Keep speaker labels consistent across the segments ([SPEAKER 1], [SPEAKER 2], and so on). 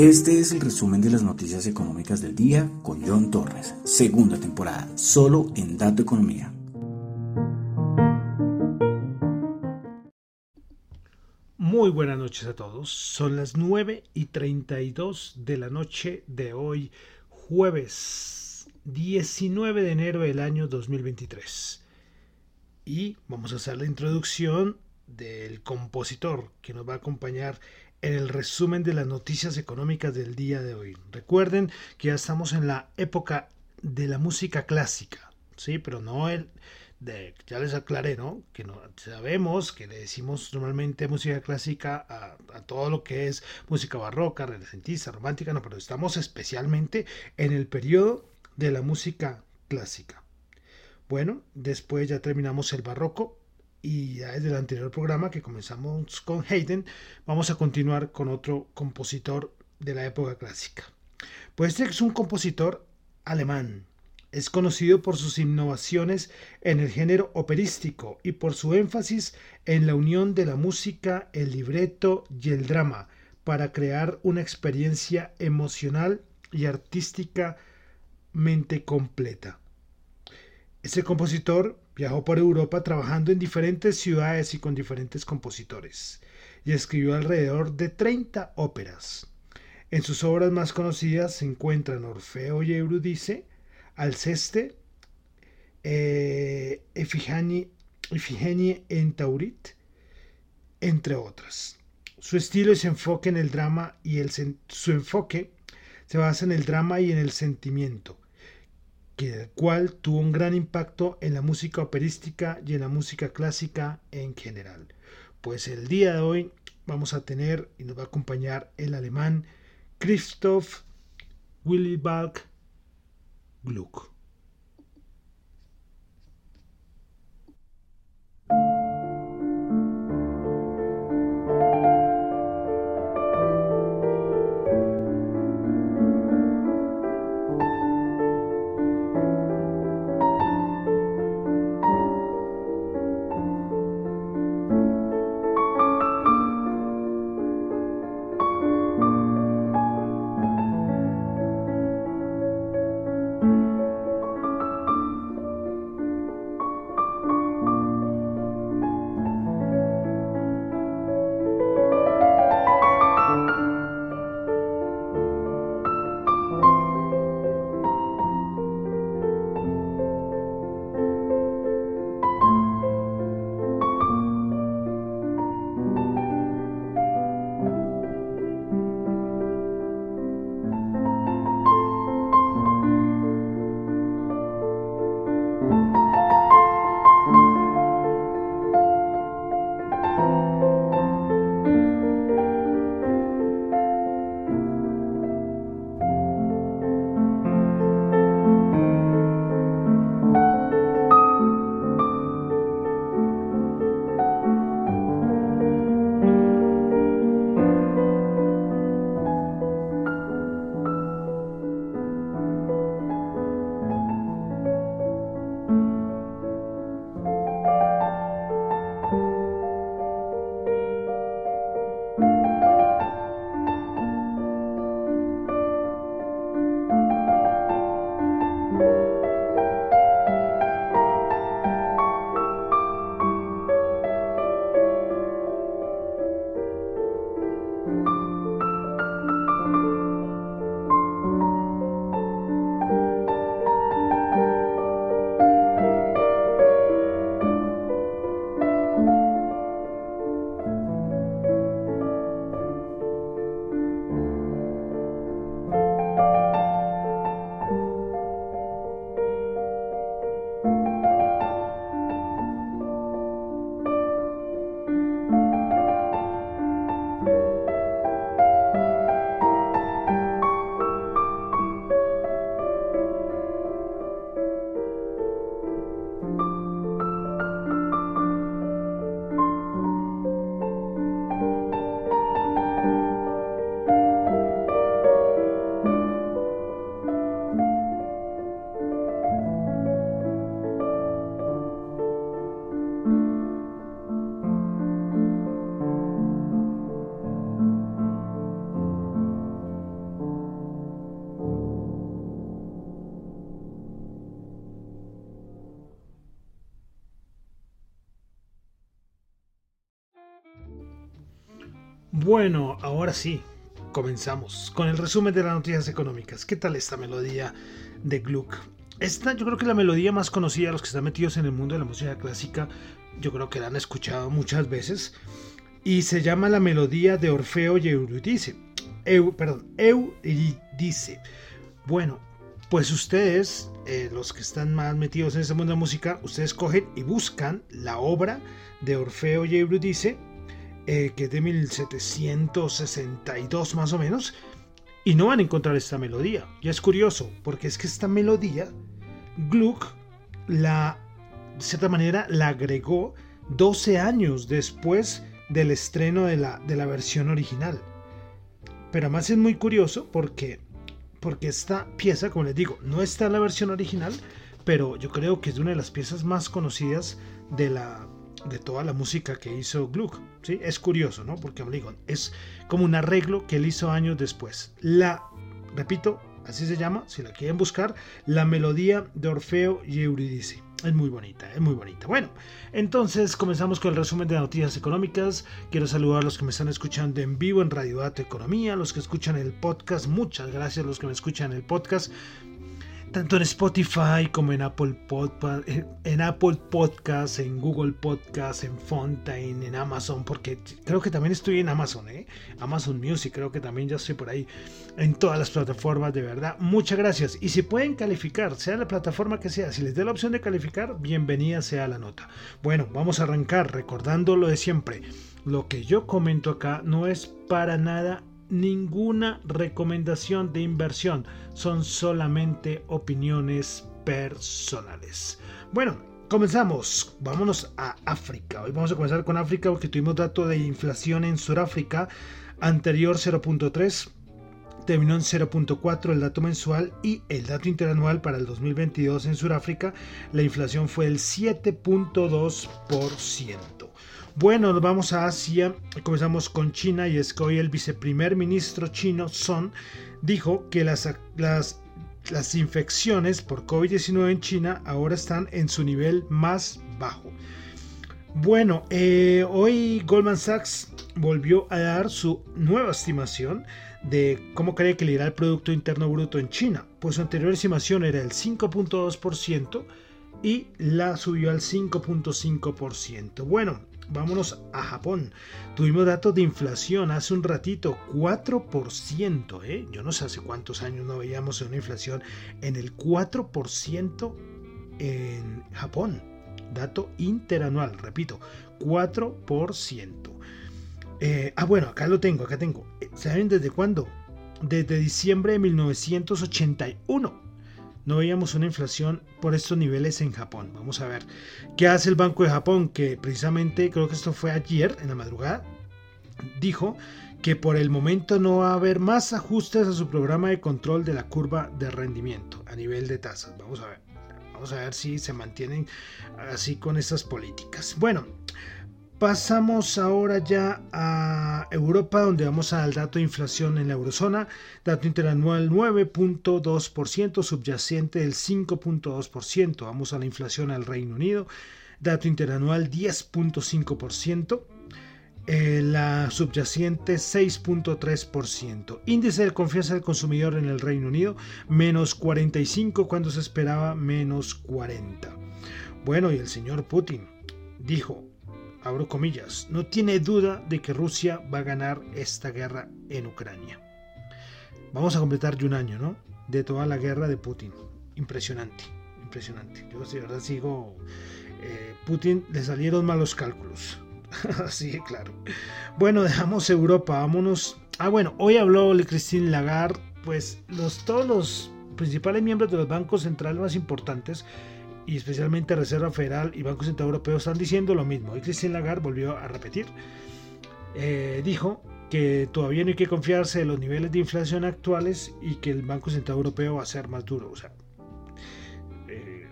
[SPEAKER 1] Este es el resumen de las noticias económicas del día con John Torres, segunda temporada, solo en Dato Economía.
[SPEAKER 2] Muy buenas noches a todos. Son las 9 y 32 de la noche de hoy, jueves 19 de enero del año 2023. Y vamos a hacer la introducción del compositor que nos va a acompañar en el resumen de las noticias económicas del día de hoy. Recuerden que ya estamos en la época de la música clásica, ¿sí? Pero no el de, ya les aclaré, ¿no? Que no sabemos que le decimos normalmente música clásica a, a todo lo que es música barroca, renacentista, romántica, no, pero estamos especialmente en el periodo de la música clásica. Bueno, después ya terminamos el barroco, y ya desde el anterior programa que comenzamos con Haydn, vamos a continuar con otro compositor de la época clásica. Pues este es un compositor alemán. Es conocido por sus innovaciones en el género operístico y por su énfasis en la unión de la música, el libreto y el drama para crear una experiencia emocional y artísticamente completa. Este compositor viajó por Europa trabajando en diferentes ciudades y con diferentes compositores, y escribió alrededor de 30 óperas. En sus obras más conocidas se encuentran Orfeo y Eurídice, Alceste, eh, en Taurit, entre otras. Su estilo y su enfoque en el drama y el, su enfoque se basa en el drama y en el sentimiento el cual tuvo un gran impacto en la música operística y en la música clásica en general. Pues el día de hoy vamos a tener y nos va a acompañar el alemán Christoph Willibald Gluck. Bueno, ahora sí, comenzamos con el resumen de las noticias económicas. ¿Qué tal esta melodía de Gluck? Esta yo creo que es la melodía más conocida de los que están metidos en el mundo de la música clásica. Yo creo que la han escuchado muchas veces. Y se llama la melodía de Orfeo y Eurídice. Eu, perdón, Eurídice. Bueno, pues ustedes, eh, los que están más metidos en ese mundo de la música, ustedes cogen y buscan la obra de Orfeo y Eurídice eh, que es de 1762 más o menos, y no van a encontrar esta melodía. Y es curioso, porque es que esta melodía, Gluck, la, de cierta manera, la agregó 12 años después del estreno de la, de la versión original. Pero además es muy curioso porque, porque esta pieza, como les digo, no está en la versión original, pero yo creo que es una de las piezas más conocidas de la, de toda la música que hizo Gluck. ¿sí? Es curioso, ¿no? Porque digo, es como un arreglo que él hizo años después. La, repito, así se llama, si la quieren buscar, la melodía de Orfeo y Eurídice. Es muy bonita, es muy bonita. Bueno, entonces comenzamos con el resumen de noticias económicas. Quiero saludar a los que me están escuchando en vivo en Radio Dato Economía, los que escuchan el podcast. Muchas gracias a los que me escuchan el podcast tanto en Spotify como en Apple, Podcast, en Apple en Google Podcasts, en Fontaine, en Amazon, porque creo que también estoy en Amazon, ¿eh? Amazon Music, creo que también ya estoy por ahí, en todas las plataformas, de verdad. Muchas gracias. Y si pueden calificar, sea la plataforma que sea, si les dé la opción de calificar, bienvenida sea la nota. Bueno, vamos a arrancar recordando lo de siempre. Lo que yo comento acá no es para nada ninguna recomendación de inversión, son solamente opiniones personales. Bueno, comenzamos, vámonos a África. Hoy vamos a comenzar con África porque tuvimos dato de inflación en Sudáfrica anterior 0.3 terminó en 0.4 el dato mensual y el dato interanual para el 2022 en Sudáfrica, la inflación fue el 7.2%. Bueno, vamos a Asia. Comenzamos con China y es que hoy el viceprimer ministro chino Son dijo que las, las, las infecciones por COVID-19 en China ahora están en su nivel más bajo. Bueno, eh, hoy Goldman Sachs volvió a dar su nueva estimación de cómo cree que le irá el Producto Interno Bruto en China, pues su anterior estimación era el 5.2% y la subió al 5.5%. Bueno, vámonos a Japón. Tuvimos datos de inflación hace un ratito, 4%. ¿eh? Yo no sé hace cuántos años no veíamos una inflación en el 4% en Japón. Dato interanual, repito, 4%. Eh, ah, bueno, acá lo tengo, acá tengo. ¿Saben desde cuándo? Desde diciembre de 1981 no veíamos una inflación por estos niveles en Japón. Vamos a ver qué hace el Banco de Japón, que precisamente creo que esto fue ayer en la madrugada, dijo que por el momento no va a haber más ajustes a su programa de control de la curva de rendimiento a nivel de tasas. Vamos a ver. Vamos a ver si se mantienen así con estas políticas. Bueno, Pasamos ahora ya a Europa, donde vamos al dato de inflación en la eurozona. Dato interanual 9.2%, subyacente del 5.2%. Vamos a la inflación al Reino Unido. Dato interanual 10.5%. Eh, la subyacente 6.3%. Índice de confianza del consumidor en el Reino Unido menos 45 cuando se esperaba menos 40. Bueno, y el señor Putin dijo, abro comillas, no tiene duda de que Rusia va a ganar esta guerra en Ucrania. Vamos a completar ya un año, ¿no? De toda la guerra de Putin. Impresionante, impresionante. Yo de verdad sigo... Eh, Putin le salieron malos cálculos. Así de claro. Bueno, dejamos Europa, vámonos. Ah, bueno, hoy habló Christine Lagarde, pues los, todos los principales miembros de los bancos centrales más importantes y especialmente Reserva Federal y Banco Central Europeo están diciendo lo mismo. Y Christine Lagarde volvió a repetir. Eh, dijo que todavía no hay que confiarse de los niveles de inflación actuales y que el Banco Central Europeo va a ser más duro. O sea, eh,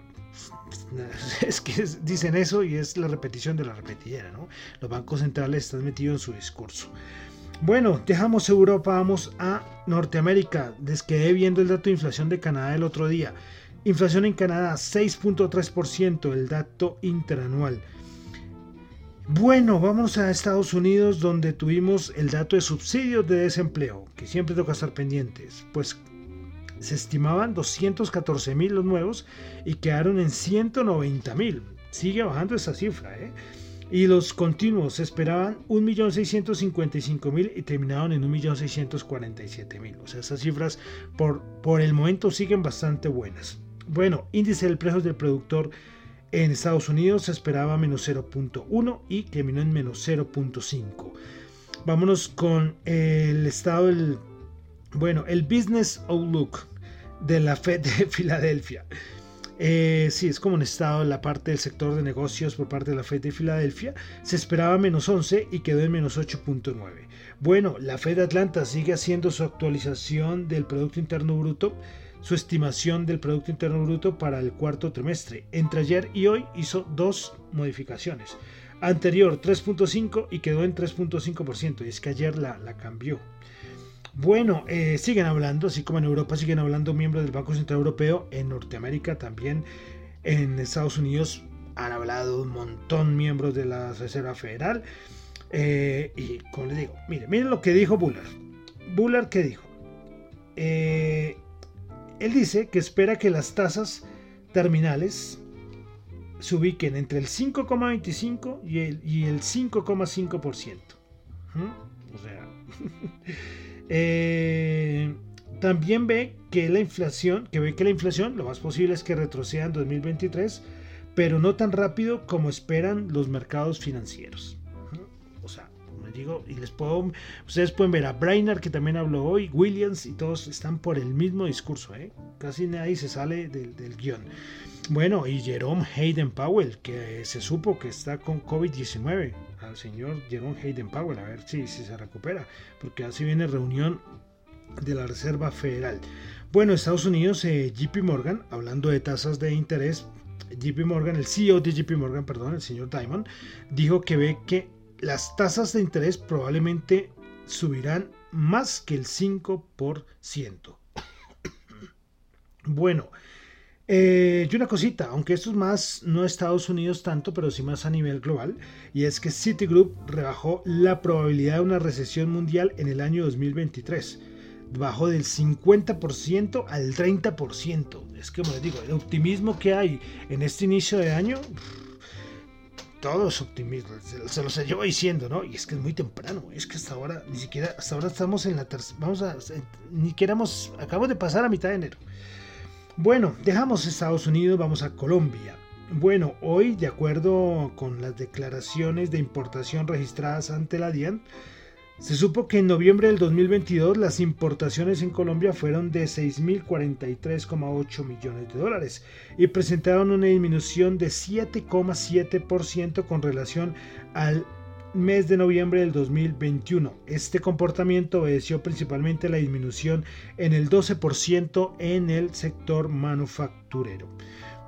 [SPEAKER 2] es que dicen eso y es la repetición de la repetidera, ¿no? Los bancos centrales están metidos en su discurso. Bueno, dejamos Europa, vamos a Norteamérica. Les quedé viendo el dato de inflación de Canadá el otro día. Inflación en Canadá 6.3%, el dato interanual. Bueno, vamos a Estados Unidos donde tuvimos el dato de subsidios de desempleo, que siempre toca estar pendientes. Pues se estimaban 214 mil los nuevos y quedaron en 190 mil. Sigue bajando esa cifra, ¿eh? Y los continuos se esperaban 1.655.000 y terminaron en 1.647.000. O sea, esas cifras por, por el momento siguen bastante buenas. Bueno, índice del precio del productor en Estados Unidos se esperaba menos 0.1 y terminó en menos 0.5. Vámonos con el estado del, bueno, el Business Outlook de la Fed de Filadelfia. Eh, sí, es como un estado en la parte del sector de negocios por parte de la Fed de Filadelfia. Se esperaba menos 11 y quedó en menos 8.9. Bueno, la Fed de Atlanta sigue haciendo su actualización del Producto Interno Bruto su estimación del Producto Interno Bruto para el cuarto trimestre. Entre ayer y hoy hizo dos modificaciones. Anterior 3.5 y quedó en 3.5%. Y es que ayer la, la cambió. Bueno, eh, siguen hablando, así como en Europa siguen hablando miembros del Banco Central Europeo, en Norteamérica también, en Estados Unidos han hablado un montón miembros de la Reserva Federal. Eh, y como les digo, miren, miren lo que dijo Bullard. Bullard, ¿qué dijo? Eh, él dice que espera que las tasas terminales se ubiquen entre el 5,25 y el, y el 5,5%. ¿Mm? O sea, eh, también ve que la inflación, que ve que la inflación, lo más posible es que retroceda en 2023, pero no tan rápido como esperan los mercados financieros digo, y les puedo, ustedes pueden ver a Brainerd que también habló hoy, Williams y todos están por el mismo discurso, ¿eh? casi nadie se sale del, guion. Bueno, y Jerome Hayden Powell, que se supo que está con COVID-19, al señor Jerome Hayden Powell, a ver si, si se recupera, porque así viene reunión de la Reserva Federal. Bueno, Estados Unidos, eh, JP Morgan, hablando de tasas de interés, JP Morgan, el CEO de JP Morgan, perdón, el señor Diamond, dijo que ve que las tasas de interés probablemente subirán más que el 5%. bueno, eh, y una cosita, aunque esto es más no Estados Unidos tanto, pero sí más a nivel global, y es que Citigroup rebajó la probabilidad de una recesión mundial en el año 2023. Bajó del 50% al 30%. Es que, como les digo, el optimismo que hay en este inicio de año todo es optimismo, se, lo llevo diciendo, ¿no? Y es que es muy temprano, es que hasta ahora, ni siquiera, hasta ahora estamos en la tercera, vamos a, ni queramos, acabamos de pasar a mitad de enero. Bueno, dejamos Estados Unidos, vamos a Colombia. Bueno, hoy, de acuerdo con las declaraciones de importación registradas ante la DIAN, se supo que en noviembre del 2022 las importaciones en Colombia fueron de 6.043,8 millones de dólares y presentaron una disminución de 7,7% con relación al mes de noviembre del 2021. Este comportamiento obedeció principalmente a la disminución en el 12% en el sector manufacturero.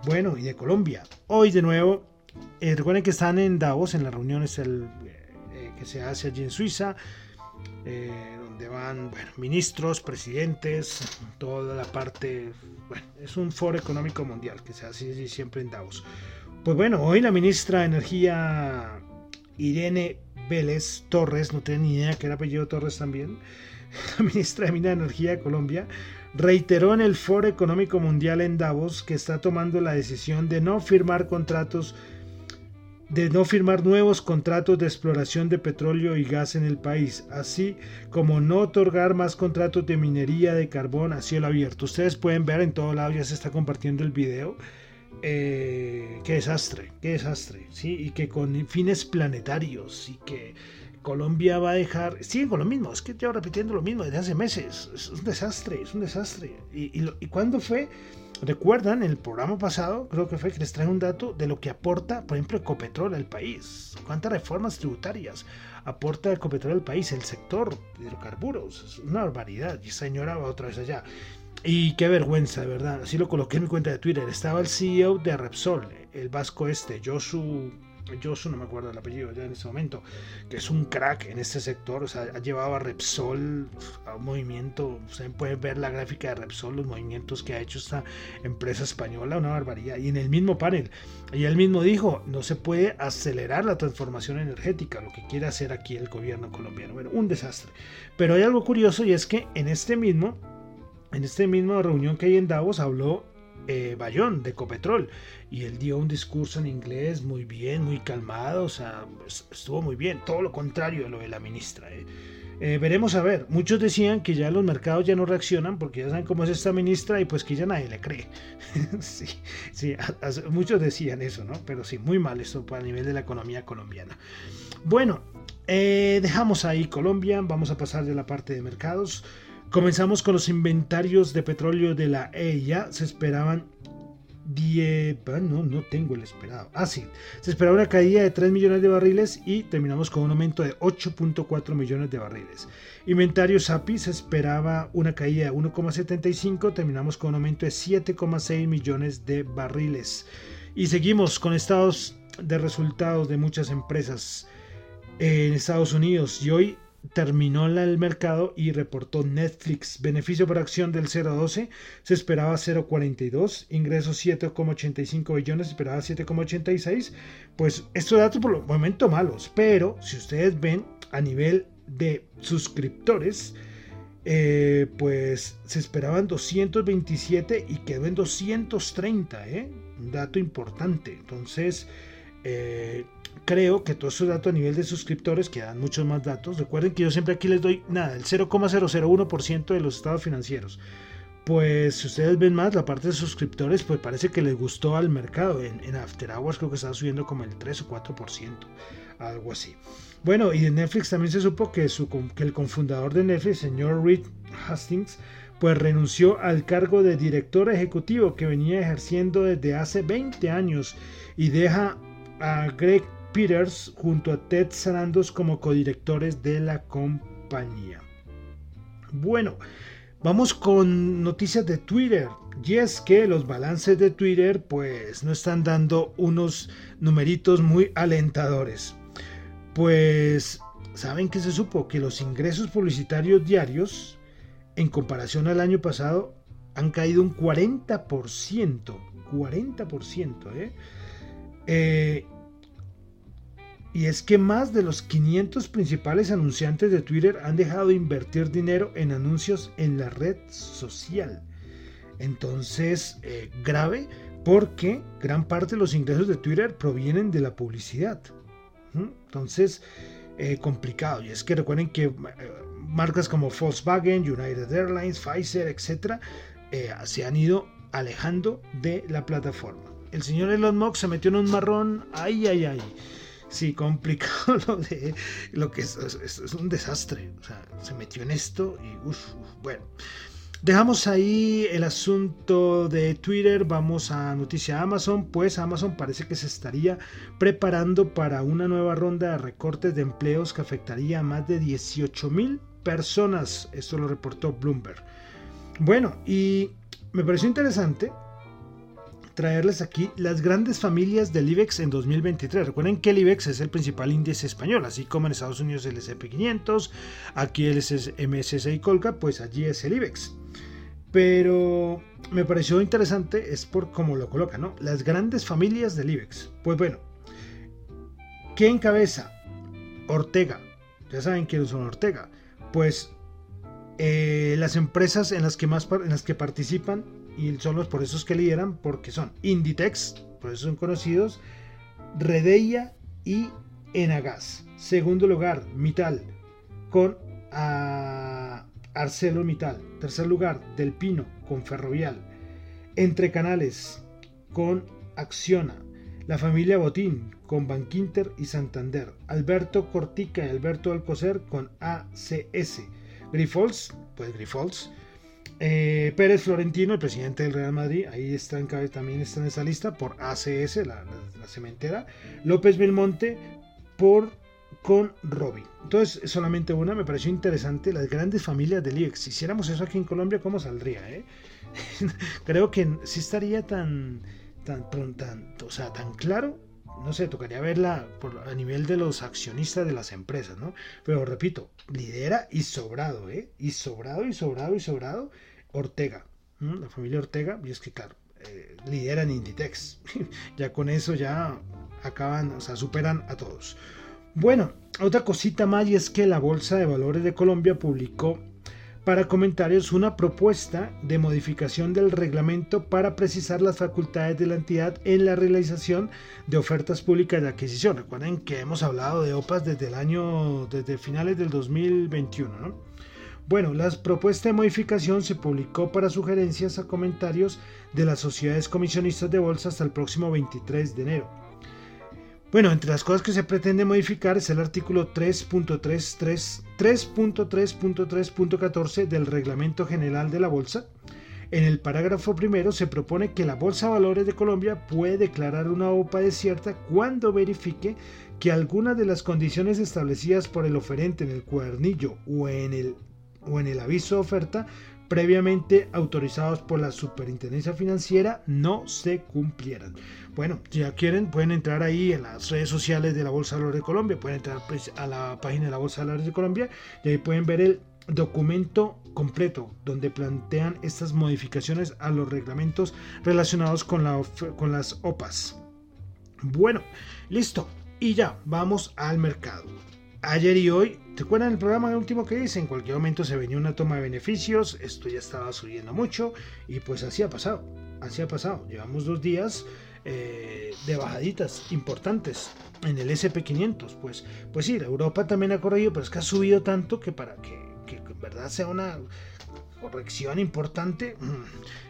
[SPEAKER 2] Bueno, y de Colombia, hoy de nuevo, eh, recuerden que están en Davos, en la reunión el, eh, que se hace allí en Suiza, eh, donde van ministros, presidentes, toda la parte, bueno, es un foro económico mundial que se hace siempre en Davos. Pues bueno, hoy la ministra de Energía Irene Vélez Torres, no tenía ni idea que era apellido Torres también, la ministra de Mina de Energía de Colombia, reiteró en el Foro Económico Mundial en Davos que está tomando la decisión de no firmar contratos de no firmar nuevos contratos de exploración de petróleo y gas en el país, así como no otorgar más contratos de minería de carbón a cielo abierto. Ustedes pueden ver en todo lado, ya se está compartiendo el video. Eh, qué desastre, qué desastre, ¿sí? Y que con fines planetarios y que Colombia va a dejar, siguen con lo mismo, es que llevo repitiendo lo mismo desde hace meses, es un desastre, es un desastre. ¿Y, y, y cuándo fue? Recuerdan, el programa pasado, creo que fue que les trae un dato de lo que aporta, por ejemplo, Ecopetrol al país. ¿Cuántas reformas tributarias aporta Ecopetrol al país? El sector de hidrocarburos. Es una barbaridad. Y señora va otra vez allá. Y qué vergüenza, de verdad. Así lo coloqué en mi cuenta de Twitter. Estaba el CEO de Repsol, el vasco este, Josu. Josu, no me acuerdo el apellido ya en este momento, que es un crack en este sector, o sea, ha llevado a Repsol a un movimiento, ustedes pueden ver la gráfica de Repsol, los movimientos que ha hecho esta empresa española, una barbaridad, y en el mismo panel, y él mismo dijo, no se puede acelerar la transformación energética, lo que quiere hacer aquí el gobierno colombiano, bueno, un desastre, pero hay algo curioso y es que en este mismo, en este mismo reunión que hay en Davos habló eh, Bayón de Ecopetrol y él dio un discurso en inglés muy bien, muy calmado, o sea, estuvo muy bien, todo lo contrario de lo de la ministra. ¿eh? Eh, veremos a ver, muchos decían que ya los mercados ya no reaccionan porque ya saben cómo es esta ministra y pues que ya nadie le cree. sí, sí, muchos decían eso, ¿no? Pero sí, muy mal esto para nivel de la economía colombiana. Bueno, eh, dejamos ahí Colombia, vamos a pasar de la parte de mercados. Comenzamos con los inventarios de petróleo de la EIA. Se esperaban 10, no, no tengo el esperado. Ah, sí. Se esperaba una caída de 3 millones de barriles y terminamos con un aumento de 8.4 millones de barriles. Inventario SAPI se esperaba una caída de 1,75, terminamos con un aumento de 7,6 millones de barriles. Y seguimos con estados de resultados de muchas empresas en Estados Unidos y hoy terminó el mercado y reportó Netflix. Beneficio por acción del 0.12, se esperaba 0.42, ingresos 7,85 billones, se esperaba 7,86. Pues estos datos por el momento malos, pero si ustedes ven a nivel de suscriptores, eh, pues se esperaban 227 y quedó en 230, ¿eh? un dato importante. Entonces, eh, creo que todos esos datos a nivel de suscriptores, que dan muchos más datos, recuerden que yo siempre aquí les doy nada, el 0,001% de los estados financieros. Pues si ustedes ven más, la parte de suscriptores, pues parece que les gustó al mercado. En, After Hours creo que estaba subiendo como el 3 o 4%, algo así. Bueno, y de Netflix también se supo que, su, que el cofundador de Netflix, señor Reed Hastings, pues renunció al cargo de director ejecutivo que venía ejerciendo desde hace 20 años y deja a Greg Peters junto a Ted Sarandos como codirectores de la compañía. Bueno, vamos con noticias de Twitter. Y es que los balances de Twitter pues no están dando unos numeritos muy alentadores. Pues saben que se supo que los ingresos publicitarios diarios en comparación al año pasado han caído un 40%. 40%, ¿eh? eh y es que más de los 500 principales anunciantes de Twitter han dejado de invertir dinero en anuncios en la red social. Entonces, eh, grave porque gran parte de los ingresos de Twitter provienen de la publicidad. Entonces, eh, complicado. Y es que recuerden que eh, marcas como Volkswagen, United Airlines, Pfizer, etc., se han ido alejando de la plataforma. El señor Elon Musk se metió en un marrón. Ay, ay, ay sí, complicado lo de lo que es, es, un desastre. O sea, se metió en esto y bueno. Dejamos ahí el asunto de Twitter, vamos a noticia Amazon, pues Amazon parece que se estaría preparando para una nueva ronda de recortes de empleos que afectaría a más de 18 mil personas, esto lo reportó Bloomberg. Bueno, y me pareció interesante traerles aquí las grandes familias del IBEX en 2023. Recuerden que el IBEX es el principal índice español, así como en Estados Unidos el SP500, aquí el MSCI Colca, pues allí es el IBEX. Pero me pareció interesante es por cómo lo coloca, ¿no? Las grandes familias del IBEX. Pues bueno, ¿qué encabeza? Ortega. Ya saben quiénes son Ortega. Pues eh, las empresas en las que más en las que participan y son los por esos que lideran porque son Inditex, por eso son conocidos, Redeia y Enagas. Segundo lugar, Mital con uh, ArcelorMittal. Tercer lugar, Del Pino con Ferrovial. Entre Canales con Acciona. La familia Botín con Bankinter y Santander. Alberto Cortica y Alberto Alcocer con ACS. Grifols, pues Grifols eh, Pérez Florentino, el presidente del Real Madrid, ahí está también está en esa lista por ACS, la, cementera. López Belmonte por con Robin. Entonces, solamente una, me pareció interesante, las grandes familias del IEX. Si hiciéramos eso aquí en Colombia, ¿cómo saldría? Eh? Creo que sí estaría tan, tan, tan, o sea, tan claro no sé, tocaría verla a nivel de los accionistas de las empresas, ¿no? Pero repito, lidera y sobrado, ¿eh? Y sobrado y sobrado y sobrado Ortega, la familia Ortega, y es que claro, eh, lideran Inditex. ya con eso ya acaban, o sea, superan a todos. Bueno, otra cosita más y es que la Bolsa de Valores de Colombia publicó para comentarios una propuesta de modificación del reglamento para precisar las facultades de la entidad en la realización de ofertas públicas de adquisición. Recuerden que hemos hablado de OPAS desde el año, desde finales del 2021. Bueno, la propuesta de modificación se publicó para sugerencias a comentarios de las sociedades comisionistas de bolsa hasta el próximo 23 de enero. Bueno, entre las cosas que se pretende modificar es el artículo 3.3.3.3.14 del Reglamento General de la Bolsa. En el parágrafo primero se propone que la Bolsa de Valores de Colombia puede declarar una OPA desierta cuando verifique que algunas de las condiciones establecidas por el oferente en el cuadernillo o en el, o en el aviso de oferta previamente autorizados por la Superintendencia Financiera no se cumplieran. Bueno, si ya quieren, pueden entrar ahí en las redes sociales de la Bolsa de Valores de Colombia, pueden entrar pues, a la página de la Bolsa de Valores de Colombia y ahí pueden ver el documento completo donde plantean estas modificaciones a los reglamentos relacionados con, la, con las OPAs. Bueno, listo. Y ya, vamos al mercado ayer y hoy, ¿te acuerdan el programa último que hice? En cualquier momento se venía una toma de beneficios, esto ya estaba subiendo mucho y pues así ha pasado, así ha pasado. Llevamos dos días eh, de bajaditas importantes en el SP500, pues, pues sí, Europa también ha corrido, pero es que ha subido tanto que para que, en verdad sea una corrección importante. Mm,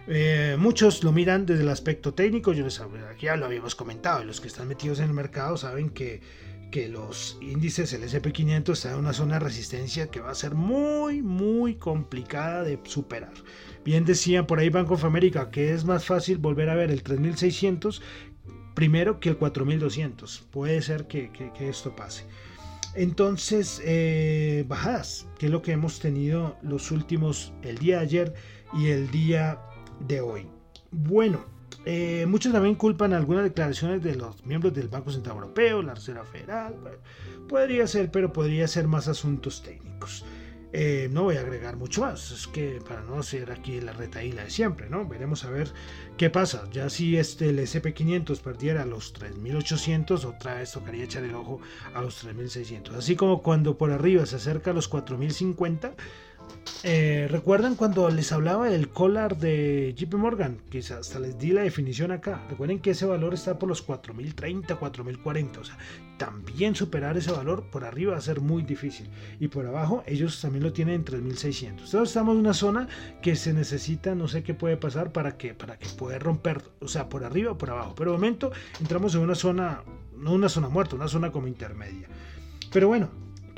[SPEAKER 2] eh, muchos lo miran desde el aspecto técnico, yo les ya lo habíamos comentado, y los que están metidos en el mercado saben que que los índices, el SP500 está en una zona de resistencia que va a ser muy, muy complicada de superar. Bien decía por ahí Bank of America que es más fácil volver a ver el 3600 primero que el 4200. Puede ser que, esto pase. Entonces, eh, bajadas, que es lo que hemos tenido los últimos, el día de ayer y el día de hoy. Bueno, eh, muchos también culpan algunas declaraciones de los miembros del Banco Central Europeo, la Reserva Federal. podría ser, pero podría ser más asuntos técnicos. Eh, no voy a agregar mucho más, es que para no ser aquí la retaíla de siempre, ¿no? Veremos a ver qué pasa. Ya si este, el SP500 perdiera los 3800, otra vez tocaría echar el ojo a los 3600. Así como cuando por arriba se acerca a los 4050 eh, ¿Recuerdan cuando les hablaba del collar de JP Morgan? Que hasta les di la definición acá. Recuerden que ese valor está por los 4030, 4040. O sea, también superar ese valor por arriba va a ser muy difícil. Y por abajo ellos también lo tienen en 3600. Entonces estamos en una zona que se necesita, no sé qué puede pasar para que, para que pueda romper, o sea, por arriba o por abajo. Pero de momento entramos en una zona, no una zona muerta, una zona como intermedia. Pero bueno,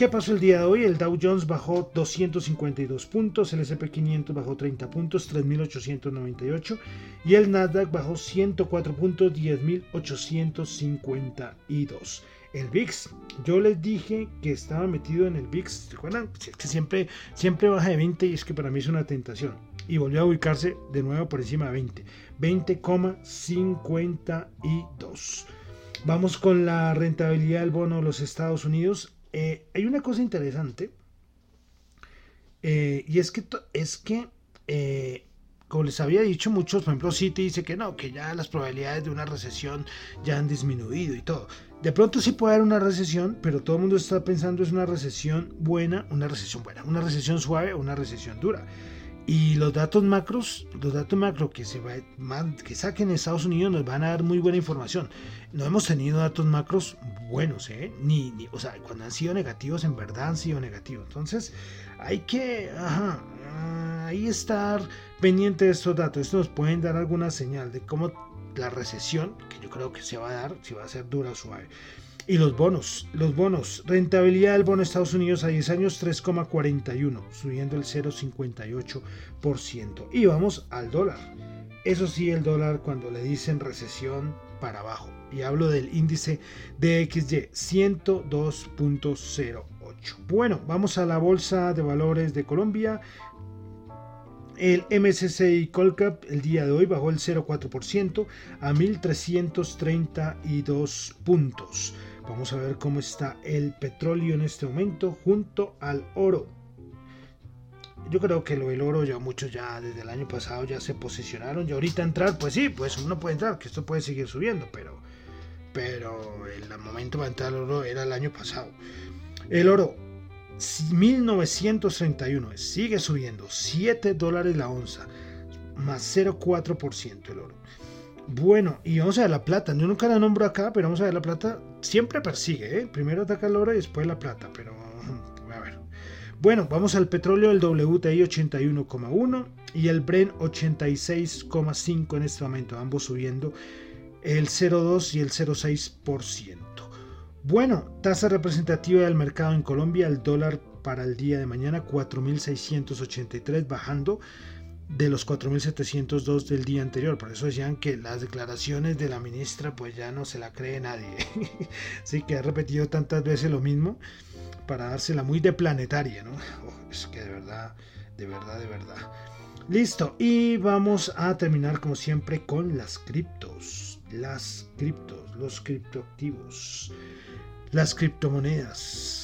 [SPEAKER 2] ¿Qué pasó el día de hoy? El Dow Jones bajó 252 puntos, el SP500 bajó 30 puntos, 3.898 y el Nasdaq bajó 104 puntos, 10.852. El VIX, yo les dije que estaba metido en el VIX, ¿se acuerdan? Que siempre, siempre baja de 20 y es que para mí es una tentación. Y volvió a ubicarse de nuevo por encima de 20, 20,52. Vamos con la rentabilidad del bono de los Estados Unidos eh, hay una cosa interesante eh, y es que, es que eh, como les había dicho muchos, por ejemplo, Citi dice que no, que ya las probabilidades de una recesión ya han disminuido y todo. De pronto sí puede haber una recesión, pero todo el mundo está pensando es una recesión buena, una recesión buena, una recesión suave o una recesión dura. Y los datos macros, los datos macro que se va, que saquen en Estados Unidos nos van a dar muy buena información. No hemos tenido datos macros buenos, ¿eh? Ni, ni, o sea, cuando han sido negativos, en verdad han sido negativos. Entonces, hay que ajá, ahí estar pendiente de estos datos. Estos nos pueden dar alguna señal de cómo la recesión, que yo creo que se va a dar, si va a ser dura o suave. Y los bonos, los bonos, rentabilidad del bono de Estados Unidos a 10 años 3,41, subiendo el 0,58%. Y vamos al dólar. Eso sí, el dólar cuando le dicen recesión para abajo. Y hablo del índice DXY 102.08. Bueno, vamos a la Bolsa de Valores de Colombia. El MSCI Colcap el día de hoy bajó el 0,4% a 1.332 puntos. Vamos a ver cómo está el petróleo en este momento junto al oro. Yo creo que lo del oro ya muchos ya desde el año pasado ya se posicionaron y ahorita entrar, pues sí, pues uno puede entrar, que esto puede seguir subiendo, pero pero el momento para entrar al oro era el año pasado. El oro 1931 sigue subiendo 7 dólares la onza más 0,4% el oro. Bueno, y vamos a ver la plata. Yo nunca la nombro acá, pero vamos a ver la plata. Siempre persigue, ¿eh? Primero ataca el oro y después la plata, pero a ver. Bueno, vamos al petróleo, el WTI 81,1 y el Bren 86,5 en este momento, ambos subiendo el 0,2 y el 0,6%. Bueno, tasa representativa del mercado en Colombia, el dólar para el día de mañana 4.683 bajando de los 4.702 del día anterior. Por eso decían que las declaraciones de la ministra pues ya no se la cree nadie. sí, que ha repetido tantas veces lo mismo para dársela muy de planetaria, ¿no? Es que de verdad, de verdad, de verdad. Listo, y vamos a terminar como siempre con las criptos. Las criptos, los criptoactivos, las criptomonedas.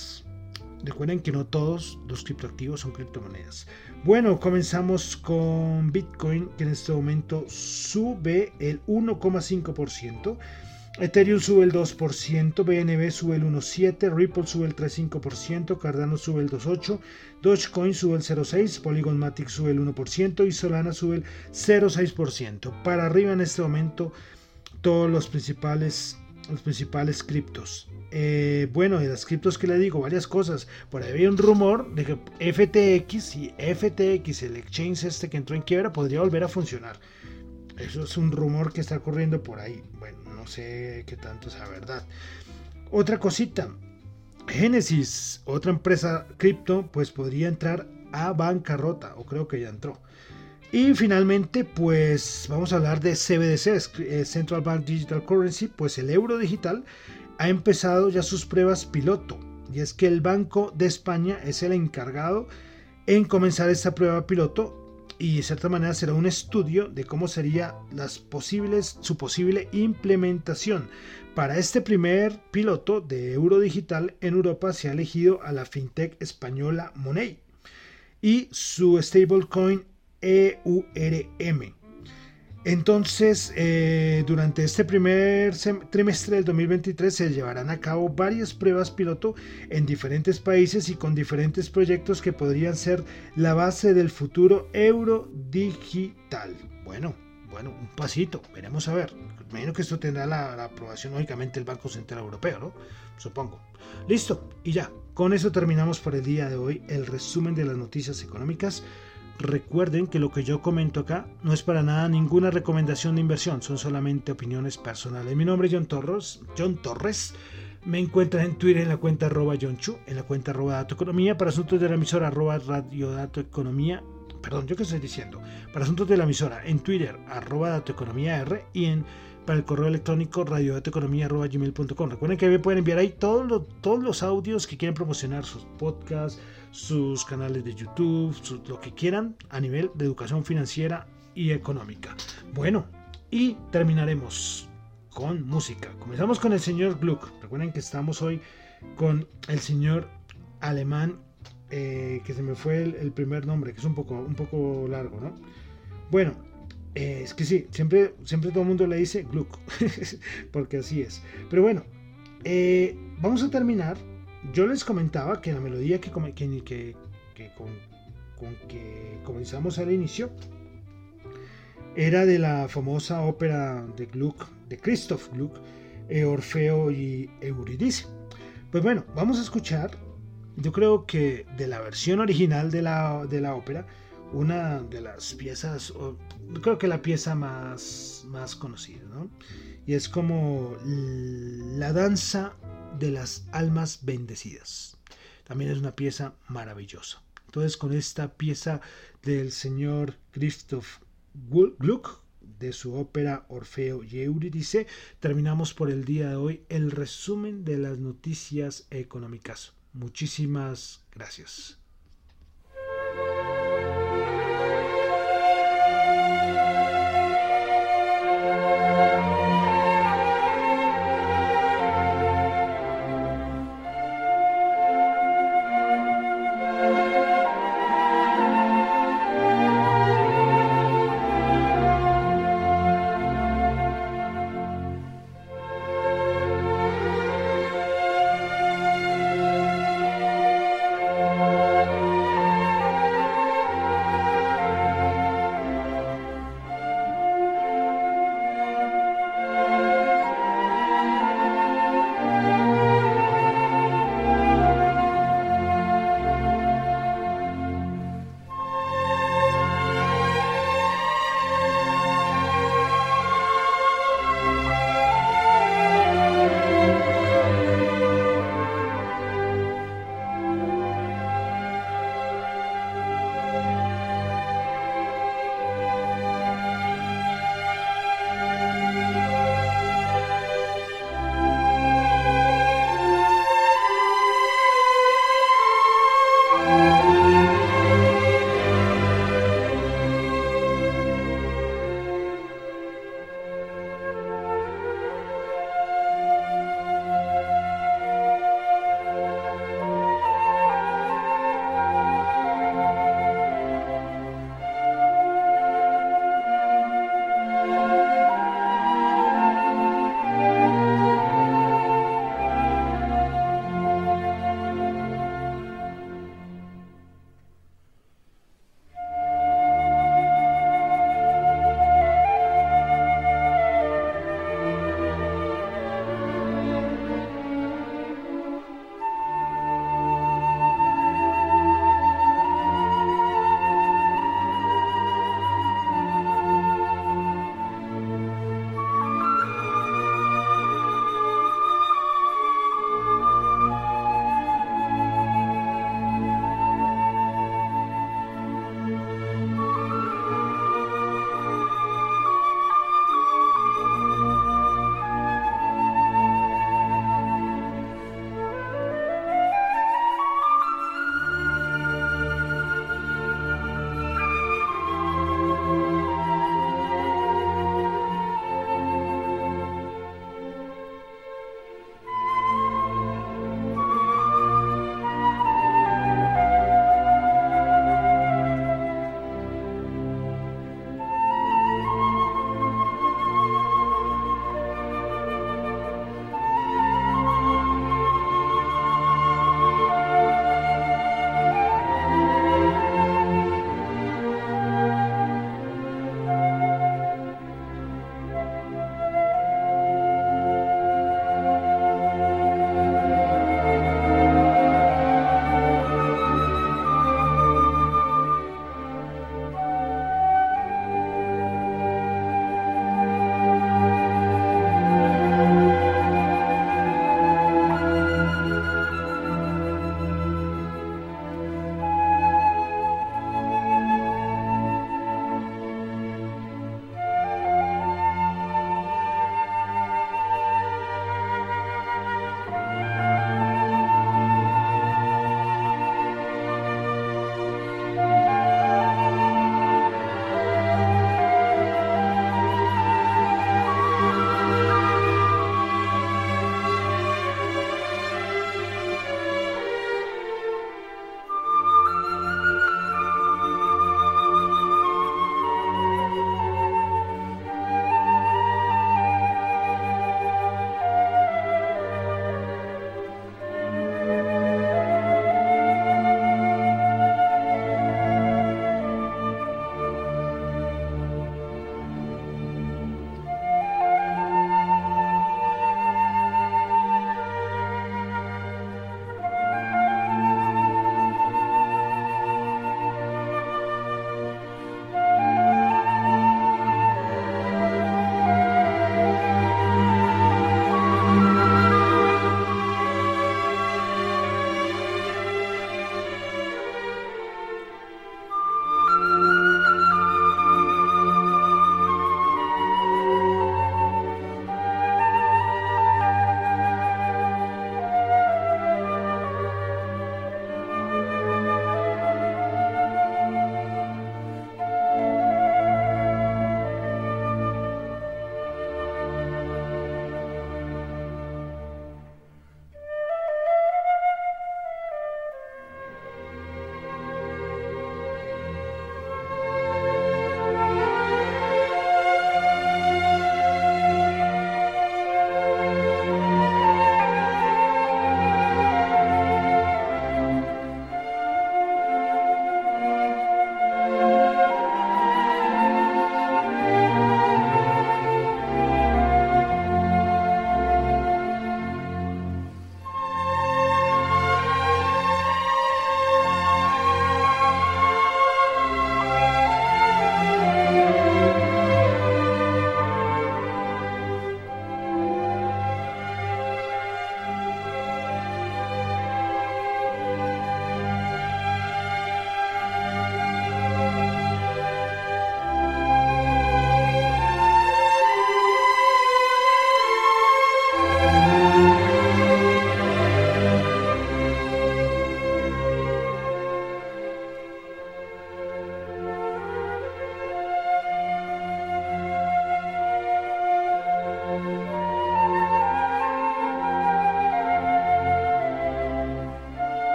[SPEAKER 2] Recuerden que no todos los criptoactivos son criptomonedas. Bueno, comenzamos con Bitcoin, que en este momento sube el 1,5%. Ethereum sube el 2%, BNB sube el 1,7%, Ripple sube el 3,5%, Cardano sube el 2,8%, Dogecoin sube el 0,6%, Polygon Matic sube el 1% y Solana sube el 0,6%. Para arriba en este momento todos los principales, los principales criptos. Eh, bueno, de las criptos que le digo, varias cosas. Por ahí había un rumor de que FTX y FTX, el exchange este que entró en quiebra, podría volver a funcionar. Eso es un rumor que está corriendo por ahí. Bueno, no sé qué tanto sea verdad. Otra cosita. Genesis, otra empresa cripto, pues podría entrar a bancarrota, o creo que ya entró. Y finalmente, pues vamos a hablar de CBDC, eh, Central Bank Digital Currency, pues el euro digital ha empezado ya sus pruebas piloto. Y es que el Banco de España es el encargado en comenzar esta prueba piloto y de cierta manera será un estudio de cómo sería las posibles, su posible implementación. Para este primer piloto de euro digital en Europa se ha elegido a la fintech española Money y su stablecoin EURM. Entonces, eh, durante este primer trimestre del 2023 se llevarán a cabo varias pruebas piloto en diferentes países y con diferentes proyectos que podrían ser la base del futuro euro digital. Bueno, bueno, un pasito, veremos a ver. Imagino que esto tendrá la, aprobación, lógicamente, del Banco Central Europeo, ¿no? Supongo. Listo, y ya, con eso terminamos por el día de hoy el resumen de las noticias económicas. Recuerden que lo que yo comento acá no es para nada ninguna recomendación de inversión, son solamente opiniones personales. Mi nombre es John Torres. John Torres. Me encuentran en Twitter en la cuenta arroba Chu, en la cuenta arroba Dato Economía, para asuntos de la emisora arroba Radio Dato Economía. Perdón, ¿yo qué estoy diciendo? Para asuntos de la emisora en Twitter arroba Dato Economía R y en para el correo electrónico radiodatoeconomía.gmail.com. Recuerden que me pueden enviar ahí todos los, todos los audios que quieren promocionar, sus podcasts, sus canales de YouTube, lo que quieran a nivel de educación financiera y económica. Bueno, y terminaremos con música. Comenzamos con el señor Gluck. Recuerden que estamos hoy con el señor alemán, eh, que se me fue el, primer nombre, que es un poco, un poco largo, ¿no? Bueno, eh, es que sí, siempre, siempre todo el mundo le dice Gluck, porque así es. Pero bueno, eh, vamos a terminar yo les comentaba que la melodía que, que, que, con, que comenzamos al inicio era de la famosa ópera de Gluck, de Christoph Gluck, eh, Orfeo y Eurídice. Pues bueno, vamos a escuchar, yo creo que de la versión original de la, de la ópera, una de las piezas, creo que la pieza más, más conocida, ¿no? Y es como la danza de las almas bendecidas. También es una pieza maravillosa. Entonces con esta pieza del señor Christoph Gluck de su ópera Orfeo y Eurídice, terminamos por el día de hoy el resumen de las noticias económicas. Muchísimas gracias.